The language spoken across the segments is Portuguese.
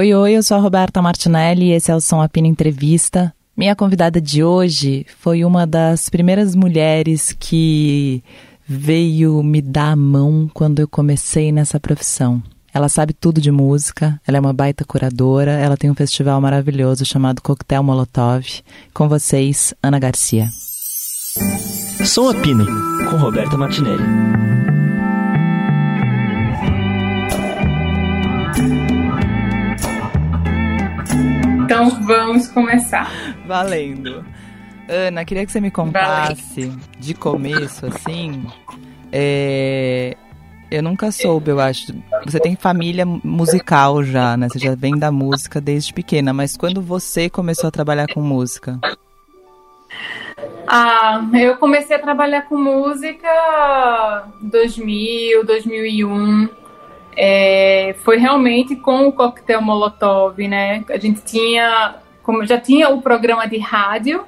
Oi, oi, eu sou a Roberta Martinelli e esse é o Som Apina Entrevista. Minha convidada de hoje foi uma das primeiras mulheres que veio me dar a mão quando eu comecei nessa profissão. Ela sabe tudo de música, ela é uma baita curadora, ela tem um festival maravilhoso chamado Coquetel Molotov. Com vocês, Ana Garcia. Som Apino, com Roberta Martinelli. Então vamos começar. Valendo. Ana, queria que você me contasse Valendo. de começo, assim. É... Eu nunca soube, eu acho. Você tem família musical já, né? Você já vem da música desde pequena, mas quando você começou a trabalhar com música? Ah, eu comecei a trabalhar com música 2000, 2001. É, foi realmente com o coquetel Molotov, né? A gente tinha, como já tinha o programa de rádio,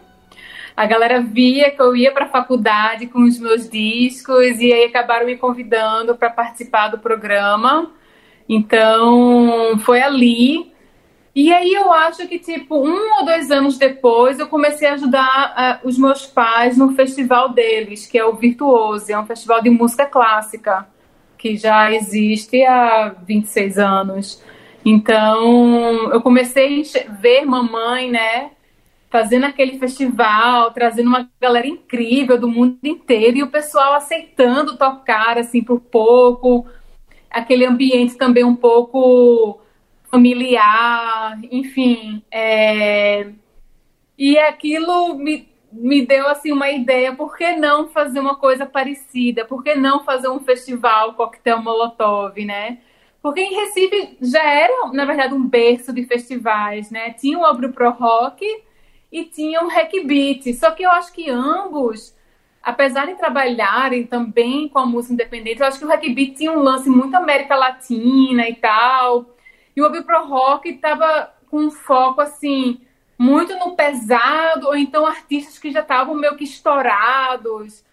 a galera via que eu ia para a faculdade com os meus discos e aí acabaram me convidando para participar do programa. Então, foi ali e aí eu acho que, tipo, um ou dois anos depois, eu comecei a ajudar uh, os meus pais no festival deles, que é o Virtuoso, é um festival de música clássica, que já existe há 26 anos. Então, eu comecei a ver mamãe, né, fazendo aquele festival, trazendo uma galera incrível do mundo inteiro e o pessoal aceitando tocar, assim, por pouco. Aquele ambiente também um pouco familiar, enfim. É... E aquilo me, me deu assim uma ideia, por que não fazer uma coisa parecida? Por que não fazer um festival coquetel Molotov, né? Porque em Recife já era, na verdade, um berço de festivais, né? Tinha o Abro Pro Rock e tinha o Hack Beat. Só que eu acho que ambos, apesar de trabalharem também com a música independente, eu acho que o Hack Beat tinha um lance muito América Latina e tal. E o Obi Pro Rock estava com um foco assim muito no pesado, ou então artistas que já estavam meio que estourados,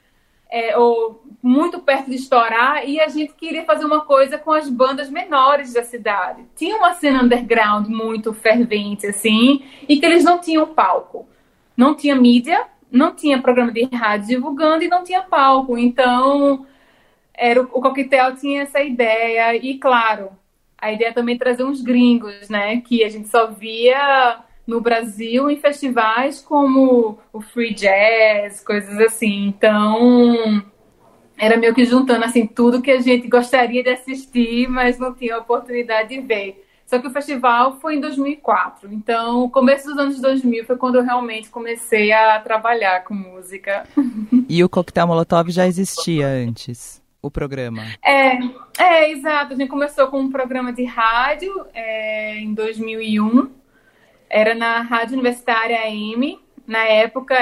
é, ou muito perto de estourar, e a gente queria fazer uma coisa com as bandas menores da cidade. Tinha uma cena underground muito fervente, assim, e que eles não tinham palco. Não tinha mídia, não tinha programa de rádio divulgando e não tinha palco. Então, era, o Coquetel tinha essa ideia, e claro, a ideia é também trazer uns gringos, né? Que a gente só via no Brasil em festivais como o Free Jazz, coisas assim. Então, era meio que juntando assim tudo que a gente gostaria de assistir, mas não tinha oportunidade de ver. Só que o festival foi em 2004. Então, começo dos anos 2000 foi quando eu realmente comecei a trabalhar com música. E o Coquetel Molotov já existia antes? o programa? É, é, exato. A gente começou com um programa de rádio é, em 2001. Era na Rádio Universitária AM. Na época,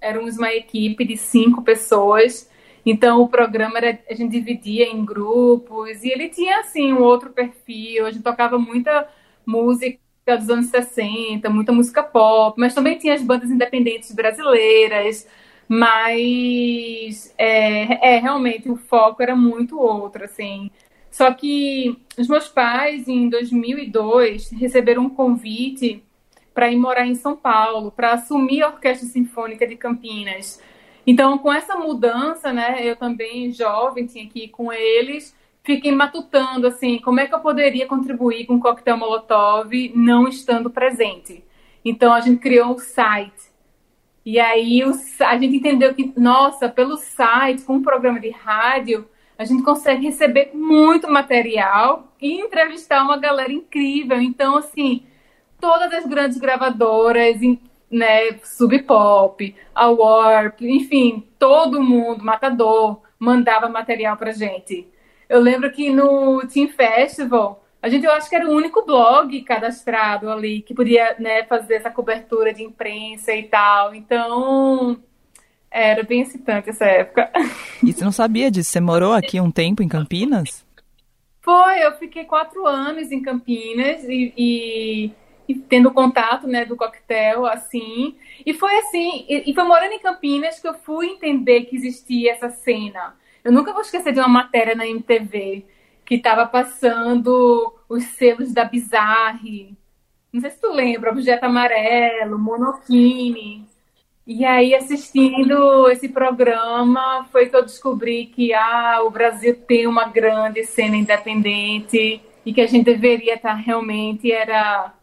éramos, uma equipe de cinco pessoas. Então, o programa era, a gente dividia em grupos. E ele tinha, assim, um outro perfil. A gente tocava muita música dos anos 60, muita música pop, mas também tinha as bandas independentes brasileiras mas é, é, realmente o foco era muito outro, assim. Só que os meus pais, em 2002, receberam um convite para ir morar em São Paulo, para assumir a Orquestra Sinfônica de Campinas. Então, com essa mudança, né, eu também, jovem, tinha que ir com eles, fiquei matutando, assim, como é que eu poderia contribuir com o Coquetel Molotov não estando presente. Então, a gente criou um site e aí a gente entendeu que, nossa, pelo site, com um programa de rádio, a gente consegue receber muito material e entrevistar uma galera incrível. Então, assim, todas as grandes gravadoras, né, Sub Pop, a Warp, enfim, todo mundo, Matador, mandava material pra gente. Eu lembro que no Team Festival a gente, eu acho que era o único blog cadastrado ali que podia né, fazer essa cobertura de imprensa e tal. Então, era bem excitante essa época. E você não sabia disso? Você morou aqui um tempo em Campinas? Foi, eu fiquei quatro anos em Campinas e, e, tendo contato né, do coquetel, assim. E foi assim, e, foi morando em Campinas que eu fui entender que existia essa cena. Eu nunca vou esquecer de uma matéria na MTV que estava passando os selos da Bizarre. Não sei se tu lembra, Objeto Amarelo, Monokini. E aí, assistindo esse programa, foi que eu descobri que ah, o Brasil tem uma grande cena independente e que a gente deveria estar realmente era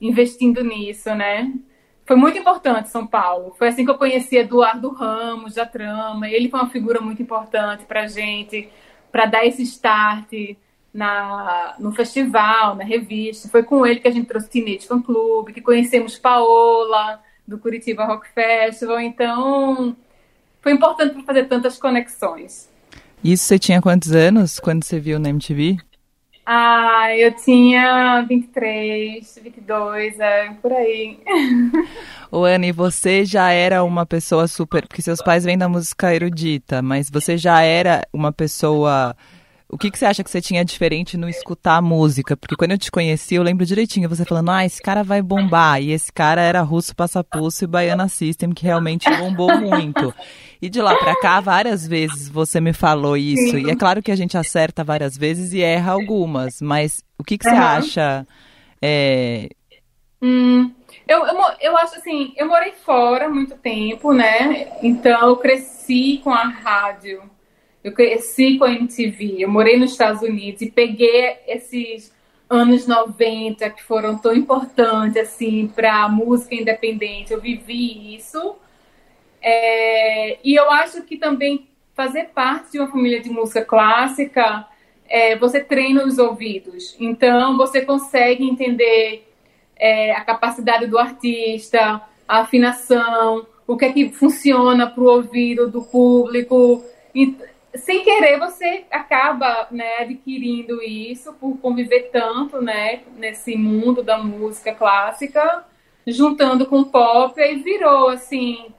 investindo nisso, né? Foi muito importante São Paulo. Foi assim que eu conheci Eduardo Ramos da Trama. Ele foi uma figura muito importante para gente, para dar esse start na, no festival, na revista. Foi com ele que a gente trouxe Teenage Fan Club, que conhecemos Paola do Curitiba Rock Festival. Então, foi importante para fazer tantas conexões. Isso você tinha quantos anos quando você viu na MTV? Ah, eu tinha 23, 22, é, por aí. Ô, Anne, você já era uma pessoa super. Porque seus pais vêm da música erudita, mas você já era uma pessoa o que, que você acha que você tinha diferente no escutar música? Porque quando eu te conheci, eu lembro direitinho você falando, ah, esse cara vai bombar. E esse cara era Russo Passapulso e Baiana System, que realmente bombou muito. E de lá pra cá, várias vezes você me falou isso. Sim. E é claro que a gente acerta várias vezes e erra algumas. Mas o que, que você uhum. acha? É... Hum, eu, eu, eu acho assim, eu morei fora muito tempo, né? Então eu cresci com a rádio eu cresci com a MTV, eu morei nos Estados Unidos e peguei esses anos 90 que foram tão importantes assim para a música independente. Eu vivi isso. É, e eu acho que também fazer parte de uma família de música clássica, é, você treina os ouvidos. Então você consegue entender é, a capacidade do artista, a afinação, o que é que funciona para o ouvido do público sem querer você acaba né, adquirindo isso por conviver tanto né, nesse mundo da música clássica, juntando com pop, aí virou assim.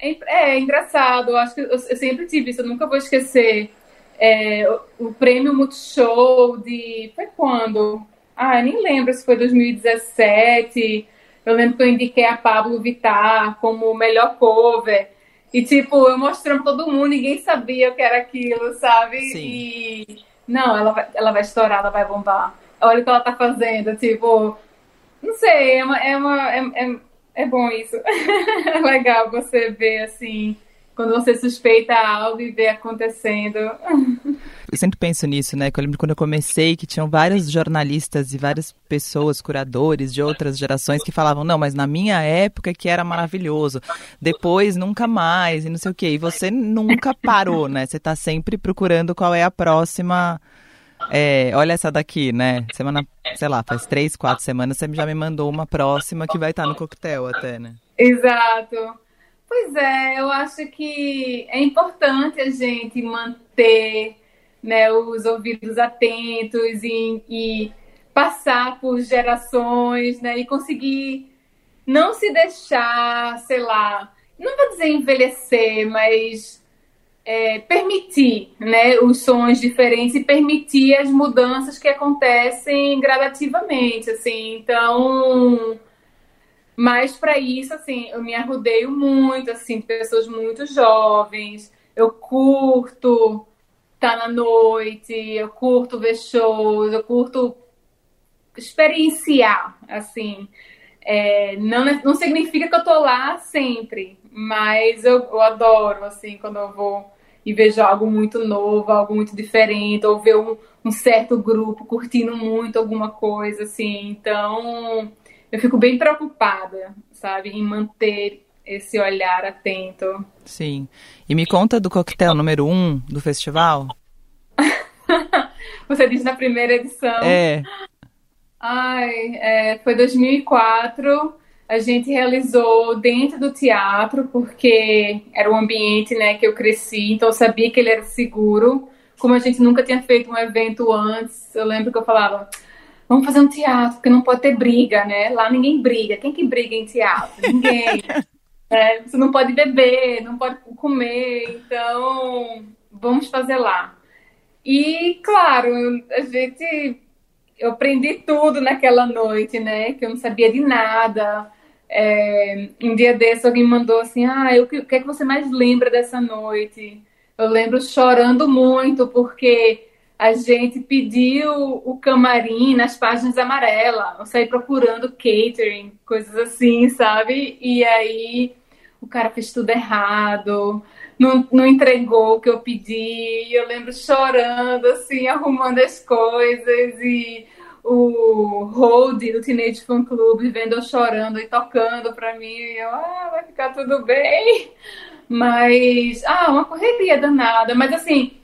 É, é engraçado, eu acho que eu, eu, sempre tive isso, eu nunca vou esquecer. É, o, o, prêmio Multishow de. Foi quando? Ah, nem lembro se foi 2017. Eu lembro que eu indiquei a Pablo Vittar como melhor cover. E, tipo, eu mostrando pra todo mundo, ninguém sabia o que era aquilo, sabe? Sim. E. Não, ela vai, ela vai estourar, ela vai bombar. Olha o que ela tá fazendo, tipo. Não sei, é uma. É, uma, é, é, é bom isso. é legal você ver, assim, quando você suspeita algo e vê acontecendo. Eu sempre penso nisso, né? Que eu lembro quando eu comecei que tinham vários jornalistas e várias pessoas, curadores de outras gerações que falavam, não, mas na minha época que era maravilhoso. Depois nunca mais, e não sei o quê. E você nunca parou, né? Você está sempre procurando qual é a próxima. É, olha essa daqui, né? Semana, sei lá, faz três, quatro semanas você já me mandou uma próxima que vai estar no coquetel até, né? Exato. Pois é, eu acho que é importante a gente manter né, os ouvidos atentos e, e passar por gerações, né, e conseguir não se deixar, sei lá, não vou dizer envelhecer, mas é, permitir né, os sons diferentes e permitir as mudanças que acontecem gradativamente, assim. Então, mas para isso, assim, eu me arrudeio muito, assim, pessoas muito jovens. Eu curto estar tá na noite, eu curto ver shows, eu curto experienciar, assim. É, não, não significa que eu tô lá sempre, mas eu, eu adoro, assim, quando eu vou e vejo algo muito novo, algo muito diferente, ou ver um, um certo grupo curtindo muito alguma coisa, assim. Então, eu fico bem preocupada, sabe, em manter esse olhar atento. Sim. E me conta do coquetel número um do festival. Você disse na primeira edição. É. Ai, é, foi 2004. A gente realizou dentro do teatro, porque era o ambiente né, que eu cresci, então eu sabia que ele era seguro. Como a gente nunca tinha feito um evento antes, eu lembro que eu falava: vamos fazer um teatro, porque não pode ter briga, né? Lá ninguém briga. Quem que briga em teatro? Ninguém. é, você não pode beber, não pode comer, então vamos fazer lá. E, claro, a gente. Eu aprendi tudo naquela noite, né? Que eu não sabia de nada. É, um dia desse alguém mandou assim: Ah, o que é que você mais lembra dessa noite? Eu lembro chorando muito, porque a gente pediu o camarim nas páginas amarelas, eu saí procurando catering, coisas assim, sabe? E aí o cara fez tudo errado, não, não entregou o que eu pedi, eu lembro chorando, assim, arrumando as coisas e o hold do Teenage Fan Club vendo eu chorando e tocando pra mim, e eu, ah, vai ficar tudo bem. Mas, ah, uma correria danada, mas assim,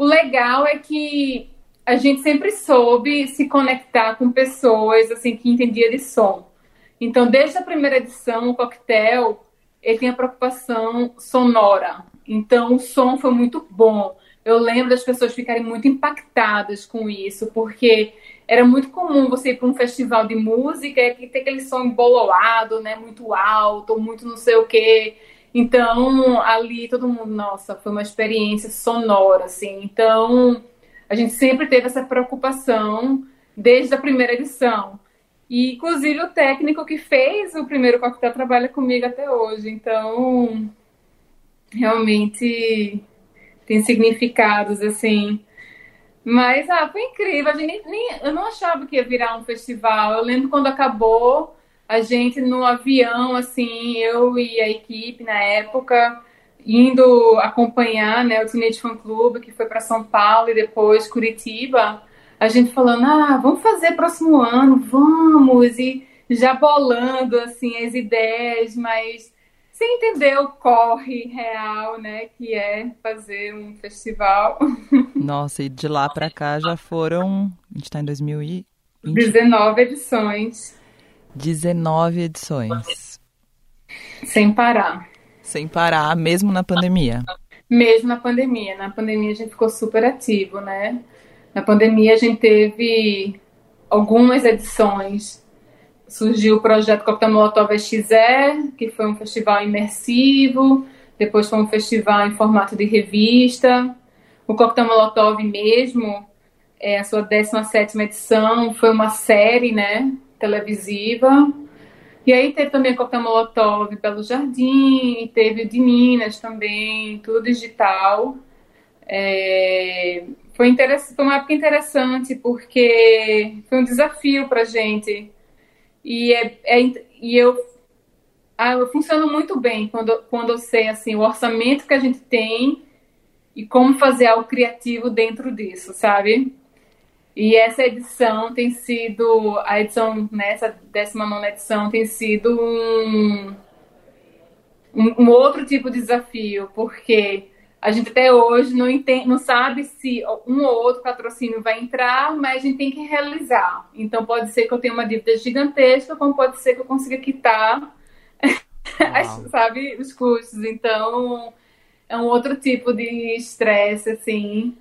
o legal é que a gente sempre soube se conectar com pessoas assim que entendia de som. Então, desde a primeira edição, o coquetel ele tem a preocupação sonora. Então, o som foi muito bom. Eu lembro das pessoas ficarem muito impactadas com isso, porque era muito comum você ir para um festival de música e ter aquele som embolado, né, muito alto, muito não sei o quê. Então, ali todo mundo, nossa, foi uma experiência sonora, assim. Então, a gente sempre teve essa preocupação desde a primeira edição. E, inclusive, o técnico que fez o primeiro coquetel trabalha comigo até hoje. Então, realmente tem significados, assim. Mas, ah, foi incrível. Gente nem, eu não achava que ia virar um festival. Eu lembro quando acabou a gente no avião, assim, eu e a equipe na época, indo acompanhar né, o Teenage Fan Club, que foi para São Paulo e depois Curitiba, a gente falando, ah, vamos fazer próximo ano, vamos, e já bolando, assim, as ideias, mas sem entender o corre real, né, que é fazer um festival. Nossa, e de lá para cá já foram, a gente está em 2020... 19 edições. 19 edições. Sem parar. Sem parar, mesmo na pandemia. Mesmo na pandemia. Na pandemia a gente ficou super ativo, né? Na pandemia a gente teve algumas edições. Surgiu o projeto Coquetel Molotov XE, que foi um festival imersivo. Depois foi um festival em formato de revista. O Coquetel Molotov mesmo, é a sua 17ª edição, foi uma série, né? Televisiva. E aí teve também a Coquetel Molotov pelo Jardim, teve o de Minas também, tudo digital. É, foi, foi uma época interessante porque foi um desafio para gente. E, é, é, e eu, ah, eu funciono muito bem quando, quando eu sei assim, o orçamento que a gente tem e como fazer algo criativo dentro disso, sabe? E essa edição tem sido, a edição, nessa né, 19 edição, tem sido um, um, um, outro tipo de desafio, porque a gente até hoje não, entende, não sabe se um ou outro patrocínio vai entrar, mas a gente tem que realizar. Então pode ser que eu tenha uma dívida gigantesca, como pode ser que eu consiga quitar, sabe, os custos. Então é um outro tipo de estresse, assim,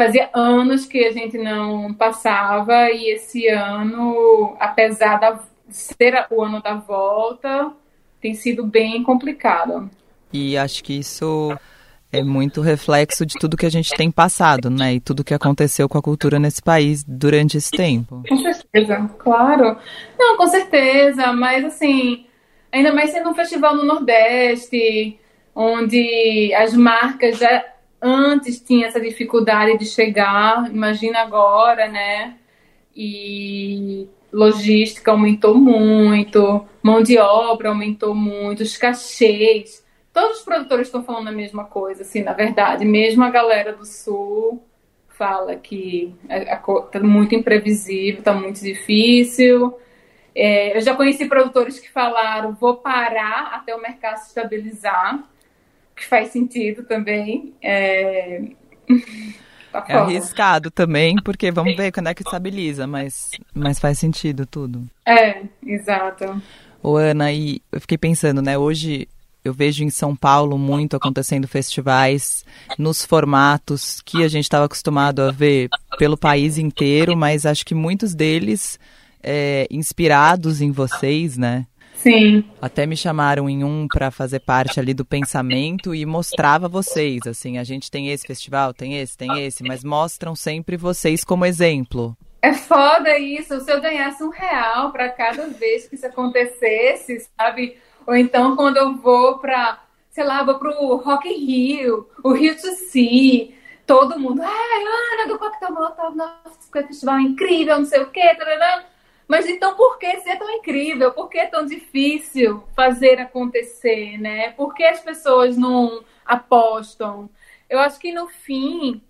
fazia anos que a gente não passava e esse ano, apesar de ser o ano da volta, tem sido bem complicado. E acho que isso é muito reflexo de tudo que a gente tem passado, né? E tudo que aconteceu com a cultura nesse país durante esse tempo. Com certeza, claro. Não, com certeza, mas assim, ainda mais sendo um festival no Nordeste, onde as marcas já antes tinha essa dificuldade de chegar, imagina agora, né? E logística aumentou muito, mão de obra aumentou muito, os cachês. Todos os produtores estão falando a mesma coisa, assim, na verdade. Mesmo a galera do Sul fala que está muito imprevisível, está muito difícil. É, eu já conheci produtores que falaram: vou parar até o mercado se estabilizar que faz sentido também. É, tá é arriscado também, porque vamos ver quando é que estabiliza, mas, mas faz sentido tudo. É, exato. Ô, Ana, e eu fiquei pensando, né? Hoje eu vejo em São Paulo muito acontecendo festivais nos formatos que a gente estava acostumado a ver pelo país inteiro, mas acho que muitos deles é, inspirados em vocês, né? Sim. Até me chamaram em um para fazer parte ali do pensamento e mostrava vocês, assim, a gente tem esse festival, tem esse, tem esse, mas mostram sempre vocês como exemplo. É foda isso. Se eu ganhasse um real para cada vez que isso acontecesse, sabe? Ou então quando eu vou para, sei lá, vou pro Rock in Rio, o Rio to Sea, todo mundo, ah, Ana do Coquetel Molotov, nossa, esse festival é incrível, não sei o quê, tarará. Mas então por que ser tão incrível? Por que é tão difícil fazer acontecer, né? Por que as pessoas não apostam? Eu acho que no fim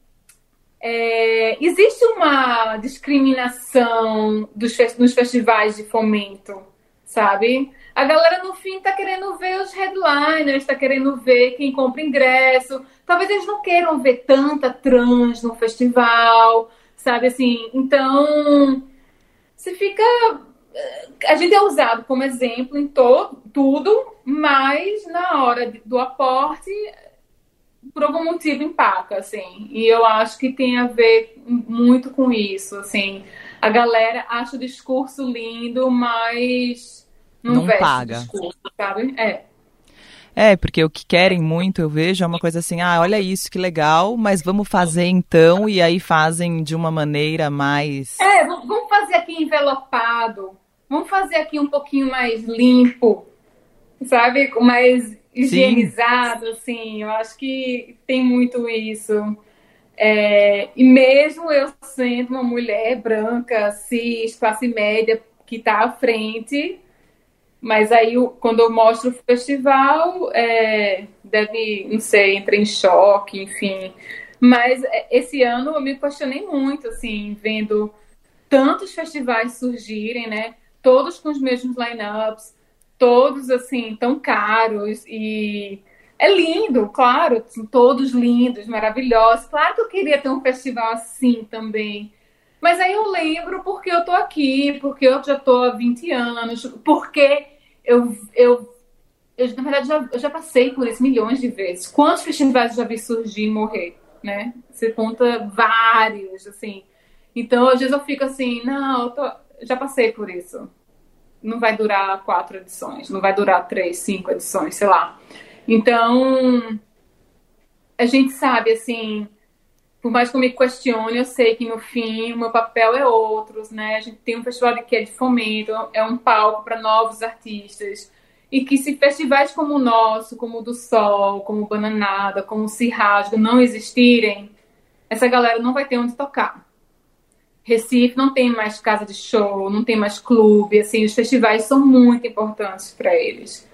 é, existe uma discriminação dos, nos festivais de fomento, sabe? A galera no fim tá querendo ver os headliners, tá querendo ver quem compra ingresso. Talvez eles não queiram ver tanta trans no festival, sabe assim? Então, você fica. A gente é usado como exemplo em todo, tudo, mas na hora do aporte, por algum motivo empaca, assim. E eu acho que tem a ver muito com isso, assim. A galera acha o discurso lindo, mas não, não paga. Discurso, sabe? É. É, porque o que querem muito, eu vejo, é uma coisa assim, ah, olha isso, que legal, mas vamos fazer então, e aí fazem de uma maneira mais. É, vamos fazer aqui envelopado, vamos fazer aqui um pouquinho mais limpo, sabe? Mais higienizado, Sim. assim, eu acho que tem muito isso. É, e mesmo eu sendo uma mulher branca, cis, classe média, que está à frente, mas aí, quando eu mostro o festival, é, deve, não sei, entra em choque, enfim. Mas é, esse ano eu me questionei muito, assim, vendo tantos festivais surgirem, né? Todos com os mesmos lineups, todos, assim, tão caros e... É lindo, claro, todos lindos, maravilhosos. Claro que eu queria ter um festival assim também. Mas aí eu lembro porque eu tô aqui, porque eu já tô há 20 anos, porque eu, eu, eu na verdade, já, eu já passei por isso milhões de vezes. Quantos festivais eu já vi surgir e morrer, né? Você conta vários, assim. Então, às vezes eu fico assim, não, eu tô, já passei por isso. Não vai durar quatro edições, não vai durar três, cinco edições, sei lá. Então, a gente sabe, assim, por mais que eu me questione, eu sei que no fim o meu papel é outros, né? A gente tem um festival que é de fomento, é um palco para novos artistas. E que se festivais como o nosso, como o do Sol, como o Bananada, como o Cirrasgo não existirem, essa galera não vai ter onde tocar. Recife não tem mais casa de show, não tem mais clube, assim, os festivais são muito importantes para eles.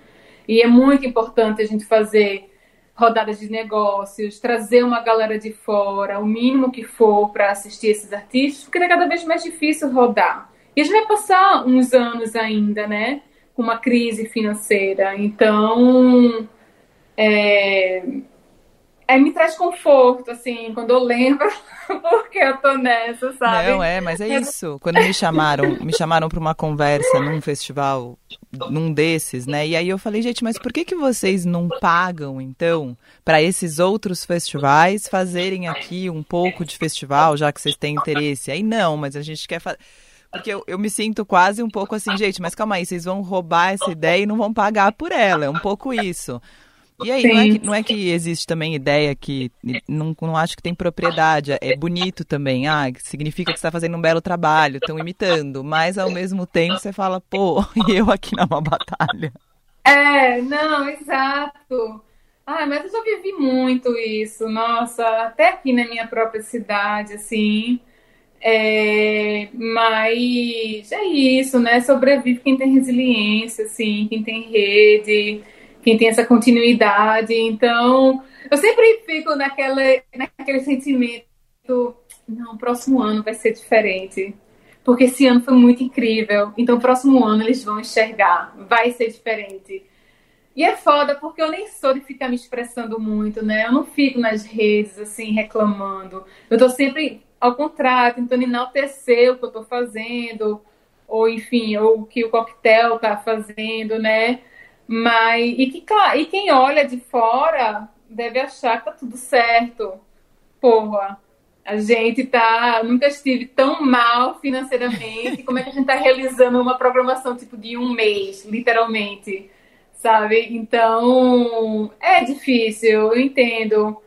E é muito importante a gente fazer rodadas de negócios, trazer uma galera de fora, o mínimo que for para assistir esses artistas, porque é cada vez mais difícil rodar. E a gente vai passar uns anos ainda, né? Com uma crise financeira. Então, é, Aí me traz conforto, assim, quando eu lembro porque eu tô nessa, sabe? Não, é, mas é isso. Quando me chamaram, me chamaram para uma conversa num festival, num desses, né? E aí eu falei, gente, mas por que que vocês não pagam, então, para esses outros festivais fazerem aqui um pouco de festival, já que vocês têm interesse? Aí não, mas a gente quer fazer... Porque eu, eu me sinto quase um pouco assim, gente, mas calma aí, vocês vão roubar essa ideia e não vão pagar por ela. É um pouco isso. E aí, não é, que, não é, que, existe também ideia que não, não acho que tem propriedade, é bonito também, ah, significa que você está fazendo um belo trabalho, estão imitando, mas ao mesmo tempo você fala, pô, e eu aqui numa batalha. É, não, exato. Ah, mas eu já vivi muito isso, nossa, até aqui na minha própria cidade, assim. É, mas é isso, né? Sobrevive quem tem resiliência, assim, quem tem rede quem tem essa continuidade. Então, eu sempre fico naquela, naquele sentimento, não, próximo ano vai ser diferente. Porque esse ano foi muito incrível. Então, próximo ano eles vão enxergar, vai ser diferente. E é foda porque eu nem sou de ficar me expressando muito, né? Eu não fico nas redes, assim, reclamando. Eu tô sempre, ao contrário, tentando enaltecer o que eu tô fazendo, ou enfim, ou o que o coquetel tá fazendo, né? Mas, e, que, e quem olha de fora deve achar que tá tudo certo. Porra, a gente tá. Nunca estive tão mal financeiramente. Como é que a gente tá realizando uma programação tipo de um mês, literalmente? Sabe? Então, é difícil, eu entendo.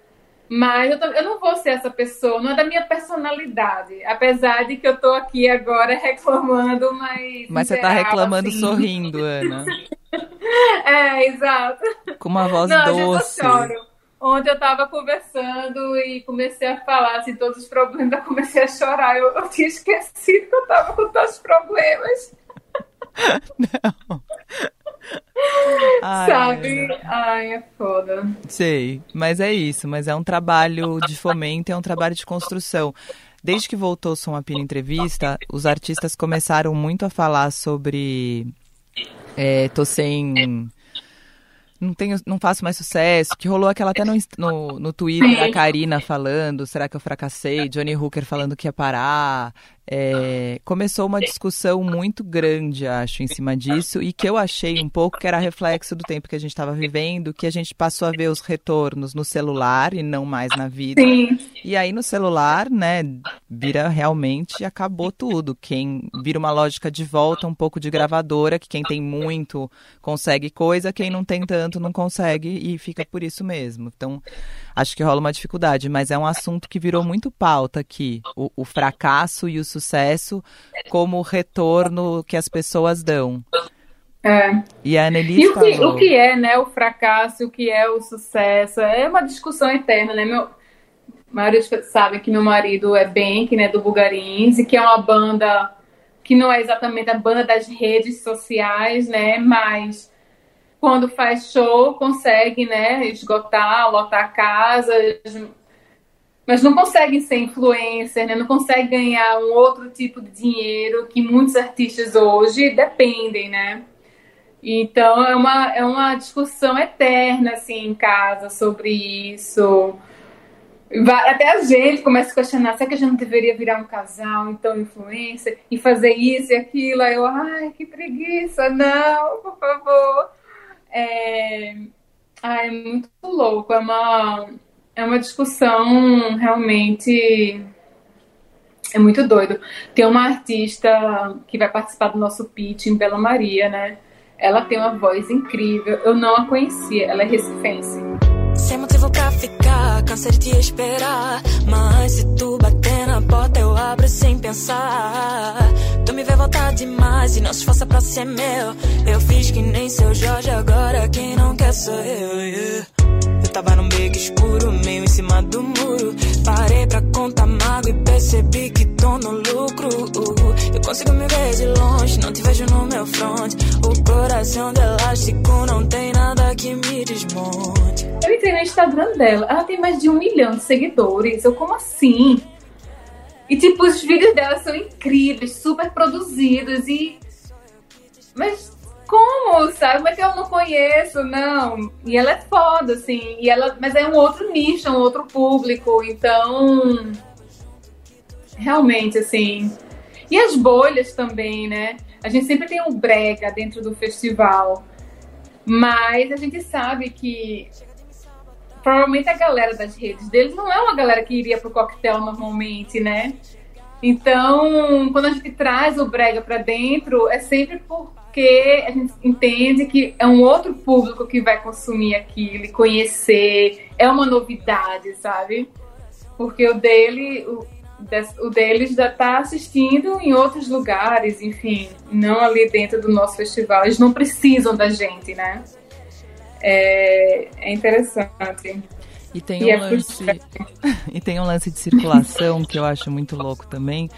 Mas eu, tô, eu, não vou ser essa pessoa, não é da minha personalidade. Apesar de que eu tô aqui agora reclamando, mas. Mas você tá reclamando assim. sorrindo, Ana. é, exato. Com uma voz não, doce. Eu choro. onde eu estava conversando e comecei a falar assim, todos os problemas, eu comecei a chorar. Eu, eu tinha esquecido que eu estava com tantos problemas. Não. Ai, Sabe? Ai, é foda. Sei, mas é isso. Mas é um trabalho de fomento, é um trabalho de construção. Desde que voltou Som a Pina Entrevista, os artistas começaram muito a falar sobre. É, tô sem não tenho, não faço mais sucesso, que rolou aquela até no, no, no Twitter, a Karina falando, será que eu fracassei? Johnny Hooker falando que ia parar. É, começou uma discussão muito grande, acho, em cima disso, e que eu achei um pouco que era reflexo do tempo que a gente estava vivendo, que a gente passou a ver os retornos no celular e não mais na vida. Sim. E aí no celular, né, vira realmente acabou tudo. Quem vira uma lógica de volta, um pouco de gravadora, que quem tem muito consegue coisa, quem não tem tanto não consegue e fica por isso mesmo. Então, acho que rola uma dificuldade, mas é um assunto que virou muito pauta aqui, o, o fracasso e o sucesso como retorno que as pessoas dão. É. E a Anneli e o que, o que é, né, o fracasso, o que é o sucesso? É uma discussão eterna, né? Meu, a maioria sabe que meu marido é Bank, né, do Bugarins, e que é uma banda que não é exatamente a banda das redes sociais, né, mas quando faz show consegue, né, esgotar, lotar casas, mas não conseguem ser influencer, né? não conseguem ganhar um outro tipo de dinheiro que muitos artistas hoje dependem, né? Então é uma, é uma discussão eterna assim em casa sobre isso. Até a gente começa a questionar, será que a gente não deveria virar um casal, então influencer, e fazer isso e aquilo? Aí eu, ai, que preguiça, não, por favor. É, ai, é muito louco, é uma é uma discussão realmente é muito doido. Tem uma artista que vai participar do nosso pitch em Bela Maria, né? Ela tem uma voz incrível. Eu não a conhecia, ela é recifense. Sem motivo pra ficar, cansei de esperar. Mas se tu bater na porta, eu abro sem pensar. Tu me vê voltar demais e não se esforça pra ser meu. Eu fiz que nem seu Jorge, agora quem não quer sou eu. Yeah. Eu tava num beco escuro, meio em cima do muro. Parei pra contar mago e percebi que tô no lucro. Eu consigo me ver de longe, não te vejo no meu front. O coração de elástico não tem nada que me desmonte. Eu entrei no Instagram dela, ela tem mais de um milhão de seguidores. Eu, como assim? E, tipo, os vídeos dela são incríveis, super produzidos e. Mas como, sabe? Como é que eu não conheço? Não. E ela é foda, assim. E ela, mas é um outro nicho, um outro público. Então, realmente, assim. E as bolhas também, né? A gente sempre tem um brega dentro do festival. Mas a gente sabe que provavelmente a galera das redes deles não é uma galera que iria pro coquetel normalmente, né? Então, quando a gente traz o brega para dentro, é sempre por porque a gente entende que é um outro público que vai consumir aquilo conhecer, é uma novidade, sabe? Porque o dele, o, o deles já está assistindo em outros lugares, enfim, não ali dentro do nosso festival. Eles não precisam da gente, né? É, é interessante. E tem, um é lance, e tem um lance de circulação que eu acho muito louco também,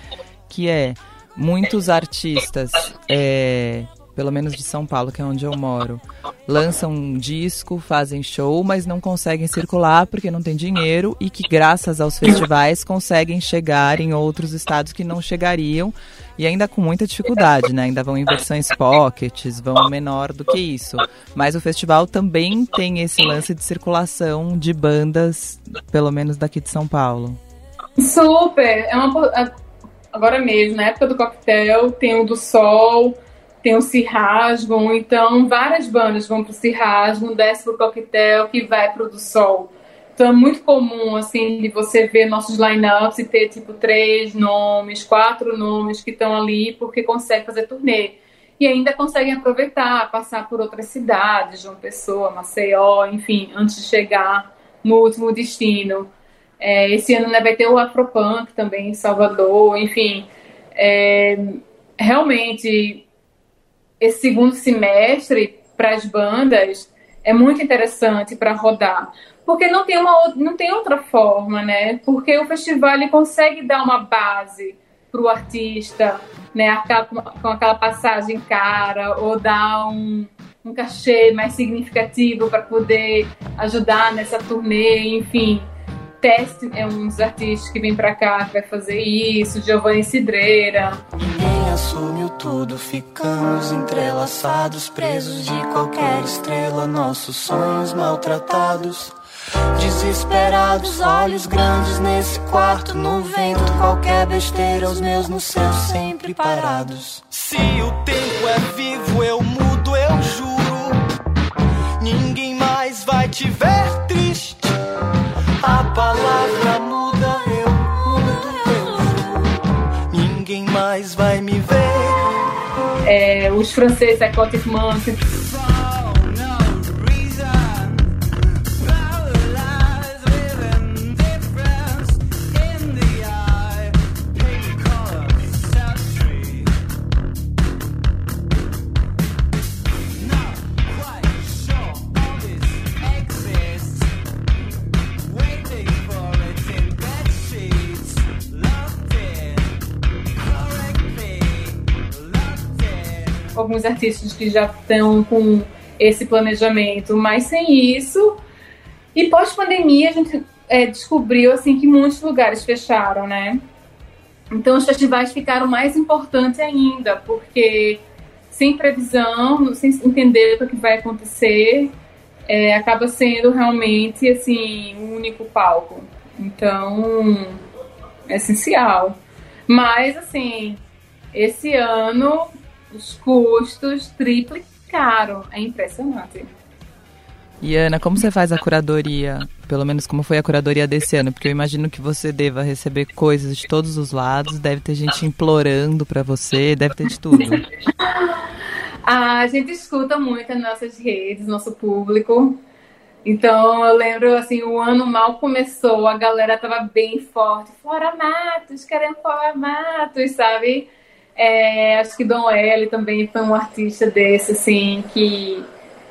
que é muitos artistas é, pelo menos de São Paulo, que é onde eu moro, lançam um disco, fazem show, mas não conseguem circular porque não tem dinheiro e que graças aos festivais conseguem chegar em outros estados que não chegariam e ainda com muita dificuldade, né? Ainda vão em versões pockets, vão menor do que isso. Mas o festival também tem esse lance de circulação de bandas, pelo menos daqui de São Paulo. Super! É uma agora mesmo, na época do coquetel, tem o do sol, tem o Se Rasgam, então várias bandas vão pro Se Rasgam, desce pro Coquetel, que vai pro Do Sol. Então é muito comum, assim, de você ver nossos lineups e ter, tipo, três nomes, quatro nomes que estão ali porque consegue fazer turnê. E ainda conseguem aproveitar, passar por outras cidades, João Pessoa, Maceió, enfim, antes de chegar no último destino. É, esse ano né, vai ter o Afropunk também em Salvador, enfim. É, realmente esse segundo semestre para as bandas é muito interessante para rodar. Porque não tem, uma, não tem outra forma, né? Porque o festival ele consegue dar uma base para o artista, né? Aquela, com aquela passagem cara, ou dar um, um cachê mais significativo para poder ajudar nessa turnê, enfim. Teste é um dos artistas que vem para cá que vai fazer isso, Giovanni Cidreira. Assumiu tudo, ficamos entrelaçados, presos de qualquer estrela, nossos sonhos maltratados. Desesperados, olhos grandes nesse quarto, no vento, qualquer besteira, os meus no céu sempre parados. Se o tempo é vivo, eu mudo, eu juro. Ninguém mais vai te ver triste. A palavra É, os franceses, a Cote Manque, alguns artistas que já estão com esse planejamento, mas sem isso. E pós-pandemia a gente é, descobriu assim que muitos lugares fecharam, né? Então os festivais ficaram mais importantes ainda, porque sem previsão, sem entender o que vai acontecer, é, acaba sendo realmente assim um único palco. Então é essencial. Mas assim, esse ano os custos triplicaram. É impressionante. E Ana, como você faz a curadoria? Pelo menos como foi a curadoria desse ano? Porque eu imagino que você deva receber coisas de todos os lados, deve ter gente implorando para você, deve ter de tudo. a gente escuta muito nas nossas redes, nosso público. Então eu lembro assim, o ano mal começou, a galera tava bem forte. Fora Matos, querendo fora Matos, sabe? É, acho que Dom L também foi um artista desse, assim, que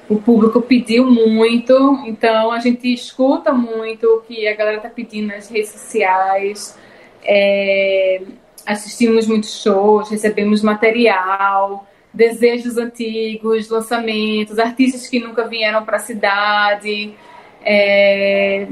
o público pediu muito, então a gente escuta muito o que a galera tá pedindo nas redes sociais, é, assistimos muitos shows, recebemos material, desejos antigos, lançamentos, artistas que nunca vieram para a cidade, é,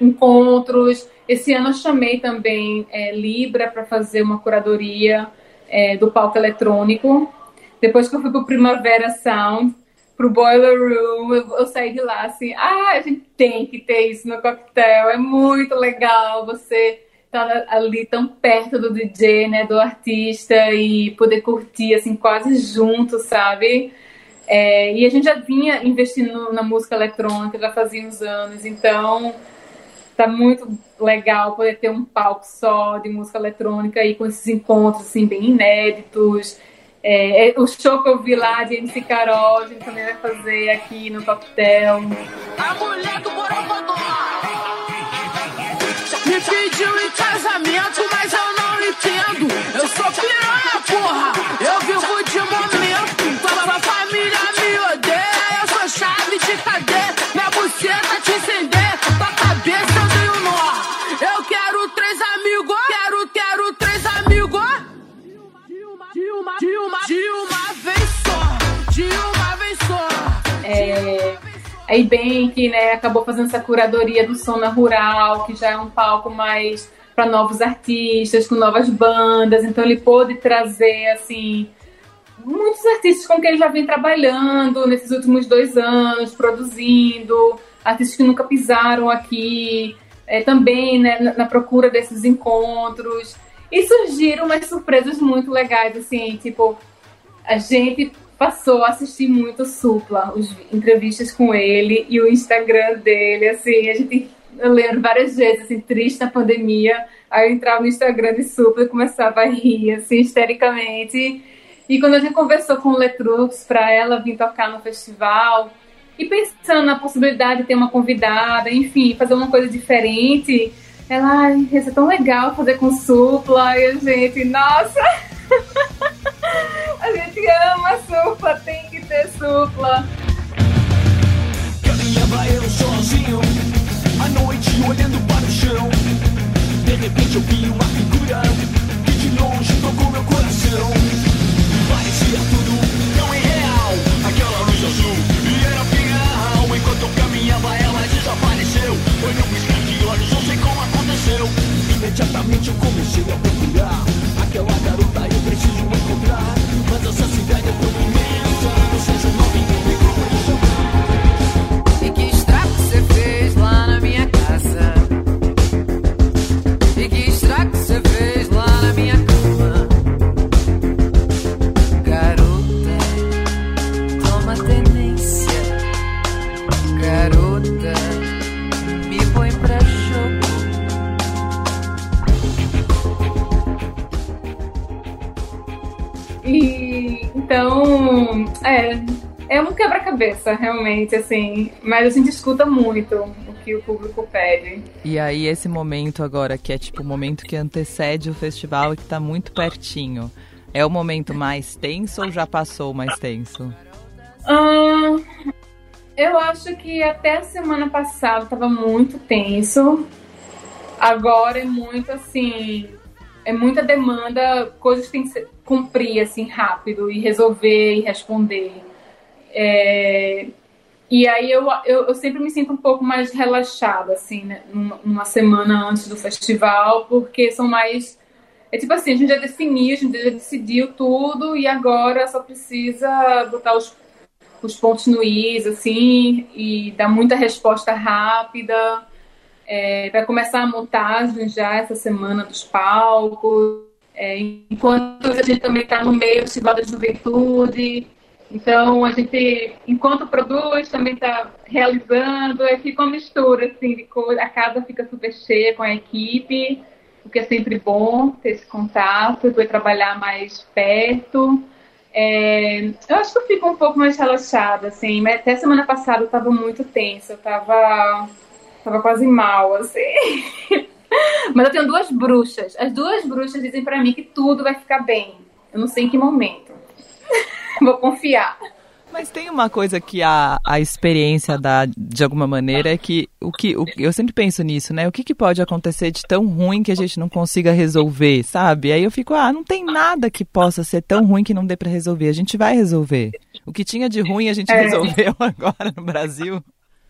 encontros. Esse ano eu chamei também é, Libra para fazer uma curadoria é, do palco eletrônico. Depois que eu fui pro Primavera Sound, pro Boiler Room, eu, eu, saí de lá assim, ah, a gente tem que ter isso no coquetel, é muito legal você estar tá ali tão perto do DJ, né, do artista e poder curtir assim quase junto, sabe? É, e a gente já vinha investindo na música eletrônica já fazia uns anos, então tá muito legal poder ter um palco só de música eletrônica e com esses encontros assim bem inéditos. É, é, o show que eu vi lá de MC Carol, a gente também vai fazer aqui no Coquetel. A mulher do Borogodó me pediu em casamento, mas eu não entendo. Eu sou piranha, a Ibank, né, acabou fazendo essa curadoria do som na rural, que já é um palco mais para novos artistas, com novas bandas, então ele pôde trazer assim muitos artistas com quem ele já vem trabalhando nesses últimos dois anos, produzindo, artistas que nunca pisaram aqui, é, também né, na, na procura desses encontros. E surgiram umas surpresas muito legais, assim, tipo, a gente passou a assistir muito Supla, as entrevistas com ele e o Instagram dele, assim, a gente eu lembro várias vezes, assim, triste na pandemia, aí eu entrava no Instagram de Supla e começava a rir, assim, histericamente. E quando a gente conversou com o Letrux para ela vir tocar no festival, e pensando na possibilidade de ter uma convidada, enfim, fazer uma coisa diferente, ela, ai, ia ser tão legal fazer com Supla, e a gente, nossa! A gente supla. Caminhava eu sozinho, à noite olhando para o chão. De repente eu vi uma figura que de longe tocou meu coração. Parecia tudo tão irreal, aquela luz azul e era pinhal. Enquanto eu caminhava, ela desapareceu. Foi num piscar de olhos, não sei como aconteceu. Imediatamente eu comecei a procurar aquela garota, eu preciso encontrar. Mas essa cidade quebra-cabeça, realmente, assim. Mas a gente escuta muito o que o público pede. E aí, esse momento agora, que é tipo o momento que antecede o festival e que tá muito pertinho. É o momento mais tenso ou já passou mais tenso? Ahn, eu acho que até a semana passada tava muito tenso. Agora é muito assim. É muita demanda, coisas que tem que ser, cumprir assim rápido e resolver e responder. É, e aí eu, eu, eu sempre me sinto um pouco mais relaxada, assim, né, numa, numa semana antes do festival, porque são mais. É tipo assim, a gente já definiu, a gente já decidiu tudo e agora só precisa botar os, os pontos no is, assim, e dar muita resposta rápida. É, vai começar a montagem já essa semana dos palcos. É, enquanto a gente também está no meio do Festival da Juventude. Então, a gente, enquanto produz, também está realizando. Aí fica uma mistura, assim, de coisa. A casa fica super cheia com a equipe, o que é sempre bom ter esse contato, poder trabalhar mais perto. É, eu acho que eu fico um pouco mais relaxada, assim. Mas até semana passada eu estava muito tensa. Eu estava tava quase mal, assim. Mas eu tenho duas bruxas. As duas bruxas dizem pra mim que tudo vai ficar bem. Eu não sei em que momento. Vou confiar. Mas tem uma coisa que a, a experiência dá, de alguma maneira, é que, o que o, eu sempre penso nisso, né? O que, que pode acontecer de tão ruim que a gente não consiga resolver, sabe? Aí eu fico, ah, não tem nada que possa ser tão ruim que não dê pra resolver. A gente vai resolver. O que tinha de ruim a gente É. resolveu agora no Brasil.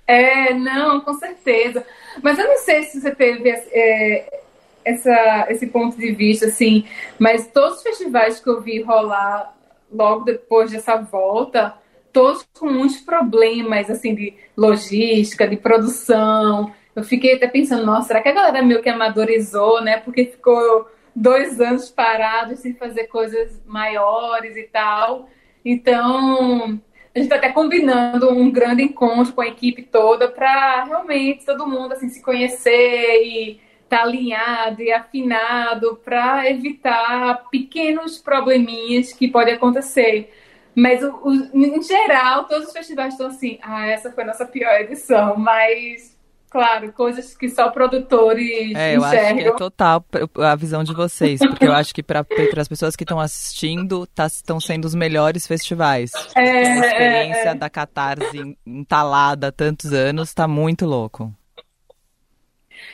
É, não, com certeza. Mas eu não sei se você teve é, essa, esse ponto de vista, assim, mas todos os festivais que eu vi rolar logo depois dessa volta, todos com muitos problemas, assim, de logística, de produção. Eu fiquei até pensando, nossa, será que a galera meio que amadorizou, né? Porque ficou dois anos parados sem fazer coisas maiores e tal. Então, a gente está até combinando um grande encontro com a equipe toda para realmente todo mundo assim se conhecer e estar alinhado e afinado para evitar pequenos probleminhas que podem acontecer. Mas o- o- em geral, todos os festivais estão assim, ah, essa foi a nossa pior edição, mas claro, coisas que só produtores É, eu acho que é enxergam. total a visão de vocês, porque eu acho que para as pessoas que estão assistindo, estão sendo os melhores festivais. É, a experiência é, é. da Catarse entalada há tantos anos tá muito louco.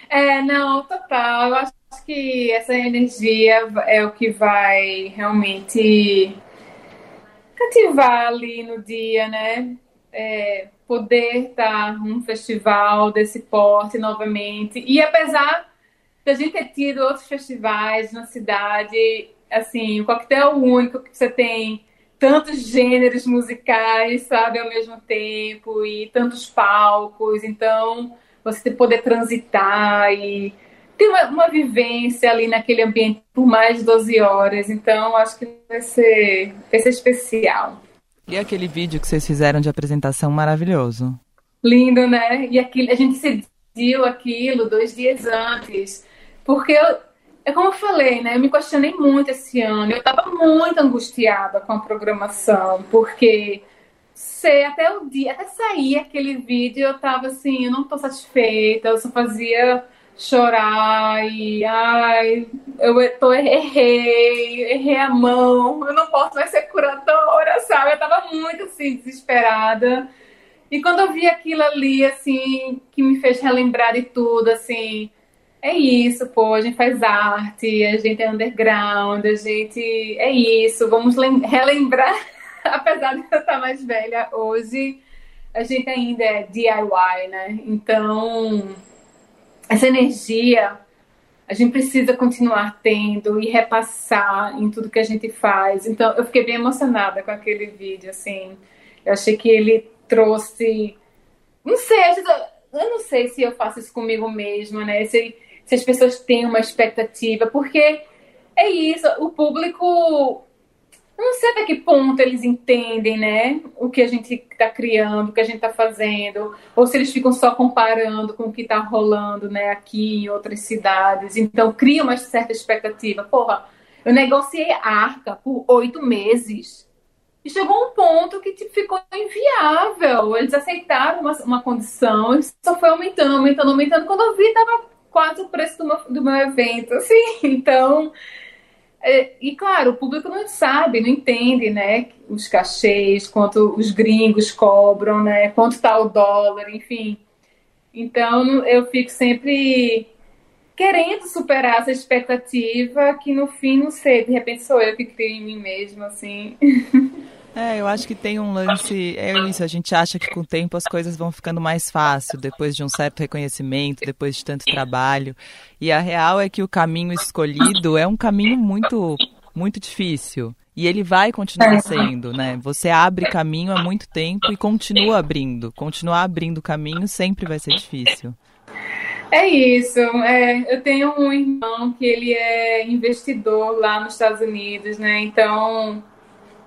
É, não, total. Eu acho que essa energia é o que vai realmente cativar ali no dia, né? É, poder estar num festival desse porte novamente. E apesar da gente ter tido outros festivais na cidade, assim, o coquetel único que você tem tantos gêneros musicais, sabe, ao mesmo tempo e tantos palcos, então você poder transitar e ter uma, uma vivência ali naquele ambiente por mais de 12 horas, então acho que vai ser, vai ser especial. E aquele vídeo que vocês fizeram de apresentação maravilhoso. Lindo, né? E aquilo, a gente decidiu aquilo dois dias antes, porque eu, é como eu falei, né? Eu me questionei muito esse ano. Eu estava muito angustiada com a programação, porque sei, até o dia, até sair aquele vídeo, eu tava assim, eu não tô satisfeita, eu só fazia chorar e ai, eu tô, errei, errei a mão, eu não posso mais ser curadora, sabe? Eu tava muito assim, desesperada. E quando eu vi aquilo ali, assim, que me fez relembrar de tudo, assim, é isso, pô, a gente faz arte, a gente é underground, a gente. É isso, vamos relembrar, apesar de eu estar mais velha hoje, a gente ainda é DIY, né? Então, essa energia a gente precisa continuar tendo e repassar em tudo que a gente faz. Então, eu fiquei bem emocionada com aquele vídeo, assim. Eu achei que ele trouxe. Não sei, eu não sei se eu faço isso comigo mesma, né? Se, se as pessoas têm uma expectativa, porque é isso, o público não sei até que ponto eles entendem, né? O que a gente está criando, o que a gente está fazendo, ou se eles ficam só comparando com o que está rolando, né? Aqui em outras cidades. Então cria uma certa expectativa. Porra, eu negociei arca por oito meses e chegou um ponto que tipo, ficou inviável. Eles aceitaram uma, uma condição e só foi aumentando, aumentando, aumentando. Quando eu vi, tava quase o preço do meu, do meu evento, assim. Então e claro, o público não sabe, não entende, né? Os cachês, quanto os gringos cobram, né? Quanto está o dólar, enfim. Então eu fico sempre querendo superar essa expectativa que no fim, não sei, de repente sou eu que crio em mim mesmo, assim. É, eu acho que tem um lance, é isso, a gente acha que com o tempo as coisas vão ficando mais fácil, depois de um certo reconhecimento, depois de tanto trabalho. E a real é que o caminho escolhido é um caminho muito, muito difícil. E ele vai continuar é. sendo, né? Você abre caminho há muito tempo e continua abrindo. Continuar abrindo caminho sempre vai ser difícil. É isso. É, eu tenho um irmão que ele é investidor lá nos Estados Unidos, né? Então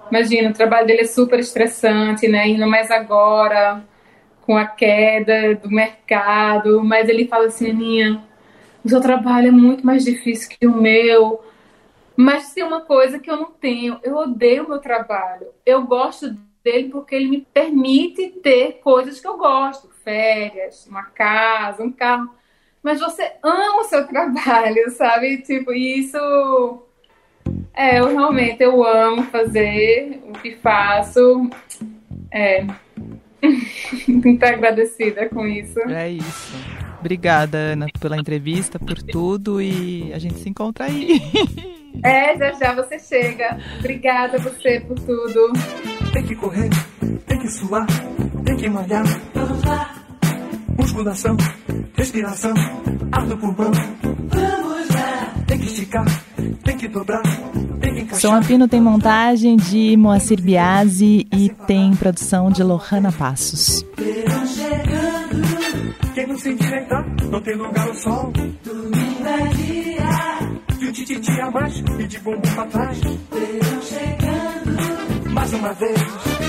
Imagina, o trabalho dele é super estressante, né? Ainda mais agora, com a queda do mercado. Mas ele fala assim, Aninha, o seu trabalho é muito mais difícil que o meu. Mas tem uma coisa que eu não tenho. Eu odeio o meu trabalho. Eu gosto dele porque ele me permite ter coisas que eu gosto. Férias, uma casa, um carro. Mas você ama o seu trabalho, sabe? Tipo, isso é, eu realmente eu amo fazer o que faço. É. Muito agradecida com isso. É isso. Obrigada, Ana, pela entrevista, por tudo e a gente se encontra aí. É, já já você chega. Obrigada a você por tudo. Tem que correr, tem que suar, tem que malhar. Vamos lá. Musculação, respiração, ar do pulmão. Vamos lá. Tem que esticar, Som Apino tem montagem de Moacir Biasi e tem produção de Lohana Passos. Quem não se endireitar, não tem lugar no sol. Domingo é dia. De um tititi a mais e de bumbum pra trás. chegando. Mais uma vez.